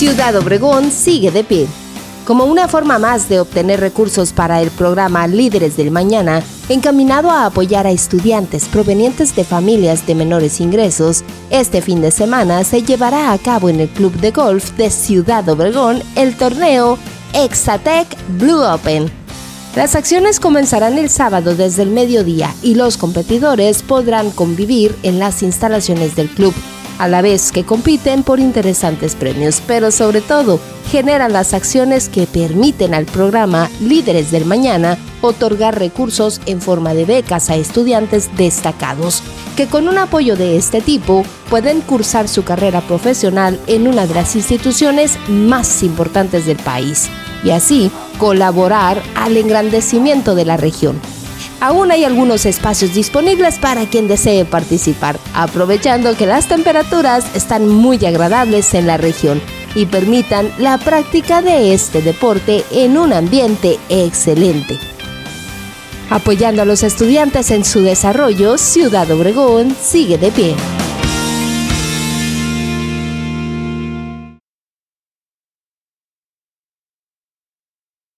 Ciudad Obregón sigue de pie. Como una forma más de obtener recursos para el programa Líderes del Mañana, encaminado a apoyar a estudiantes provenientes de familias de menores ingresos, este fin de semana se llevará a cabo en el Club de Golf de Ciudad Obregón el torneo Exatec Blue Open. Las acciones comenzarán el sábado desde el mediodía y los competidores podrán convivir en las instalaciones del club a la vez que compiten por interesantes premios, pero sobre todo generan las acciones que permiten al programa Líderes del Mañana otorgar recursos en forma de becas a estudiantes destacados, que con un apoyo de este tipo pueden cursar su carrera profesional en una de las instituciones más importantes del país y así colaborar al engrandecimiento de la región. Aún hay algunos espacios disponibles para quien desee participar, aprovechando que las temperaturas están muy agradables en la región y permitan la práctica de este deporte en un ambiente excelente. Apoyando a los estudiantes en su desarrollo, Ciudad Obregón sigue de pie.